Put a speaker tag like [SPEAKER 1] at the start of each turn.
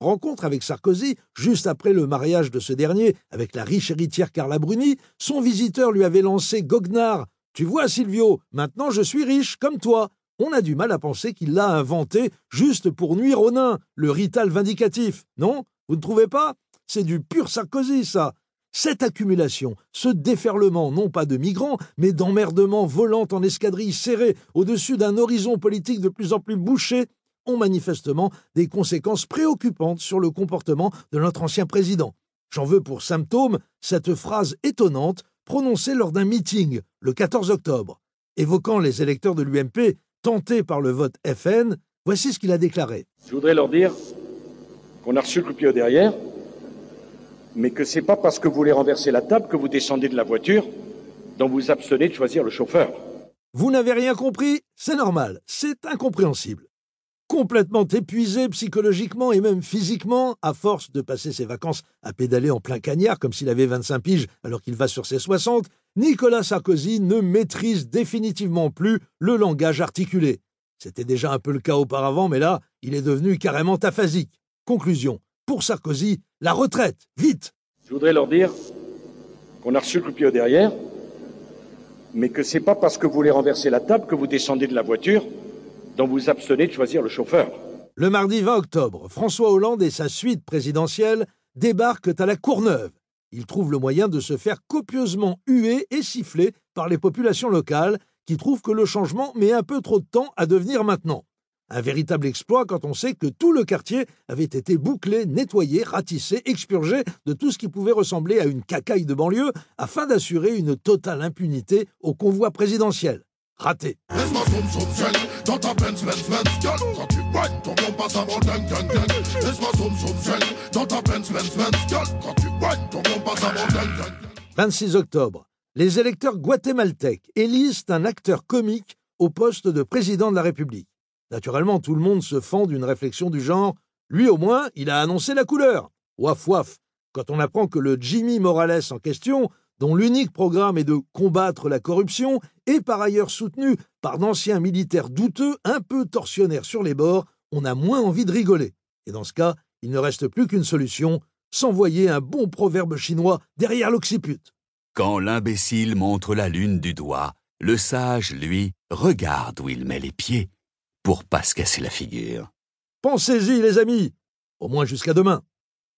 [SPEAKER 1] rencontre avec Sarkozy juste après le mariage de ce dernier avec la riche héritière Carla Bruni, son visiteur lui avait lancé goguenard Tu vois, Silvio, maintenant je suis riche, comme toi. On a du mal à penser qu'il l'a inventé juste pour nuire aux nains, le rital vindicatif. Non? Vous ne trouvez pas? C'est du pur Sarkozy, ça. Cette accumulation, ce déferlement non pas de migrants, mais d'emmerdements volant en escadrilles serrées au-dessus d'un horizon politique de plus en plus bouché, ont manifestement des conséquences préoccupantes sur le comportement de notre ancien président. J'en veux pour symptôme cette phrase étonnante prononcée lors d'un meeting le 14 octobre. Évoquant les électeurs de l'UMP tentés par le vote FN, voici ce qu'il a déclaré.
[SPEAKER 2] Je voudrais leur dire qu'on a reçu le coup de pied au derrière, mais que c'est pas parce que vous voulez renverser la table que vous descendez de la voiture dont vous abstenez de choisir le chauffeur.
[SPEAKER 1] Vous n'avez rien compris C'est normal, c'est incompréhensible. Complètement épuisé psychologiquement et même physiquement, à force de passer ses vacances à pédaler en plein cagnard comme s'il avait 25 piges alors qu'il va sur ses 60, Nicolas Sarkozy ne maîtrise définitivement plus le langage articulé. C'était déjà un peu le cas auparavant, mais là, il est devenu carrément aphasique. Conclusion. Pour Sarkozy, la retraite, vite
[SPEAKER 2] Je voudrais leur dire qu'on a reçu le pied au derrière, mais que c'est pas parce que vous voulez renverser la table que vous descendez de la voiture vous abstenez de choisir le chauffeur.
[SPEAKER 1] Le mardi 20 octobre, François Hollande et sa suite présidentielle débarquent à la Courneuve. Ils trouvent le moyen de se faire copieusement huer et siffler par les populations locales qui trouvent que le changement met un peu trop de temps à devenir maintenant. Un véritable exploit quand on sait que tout le quartier avait été bouclé, nettoyé, ratissé, expurgé de tout ce qui pouvait ressembler à une cacaille de banlieue afin d'assurer une totale impunité au convoi présidentiel. Raté. « 26 octobre. Les électeurs guatémaltèques élisent un acteur comique au poste de président de la République. Naturellement, tout le monde se fend d'une réflexion du genre Lui au moins, il a annoncé la couleur. Waf waf. Quand on apprend que le Jimmy Morales en question, dont l'unique programme est de combattre la corruption, est par ailleurs soutenu par d'anciens militaires douteux, un peu torsionnaires sur les bords, on a moins envie de rigoler. Et dans ce cas, il ne reste plus qu'une solution s'envoyer un bon proverbe chinois derrière l'occiput.
[SPEAKER 3] Quand l'imbécile montre la lune du doigt, le sage, lui, regarde où il met les pieds pour pas se casser la figure.
[SPEAKER 1] Pensez-y, les amis. Au moins jusqu'à demain.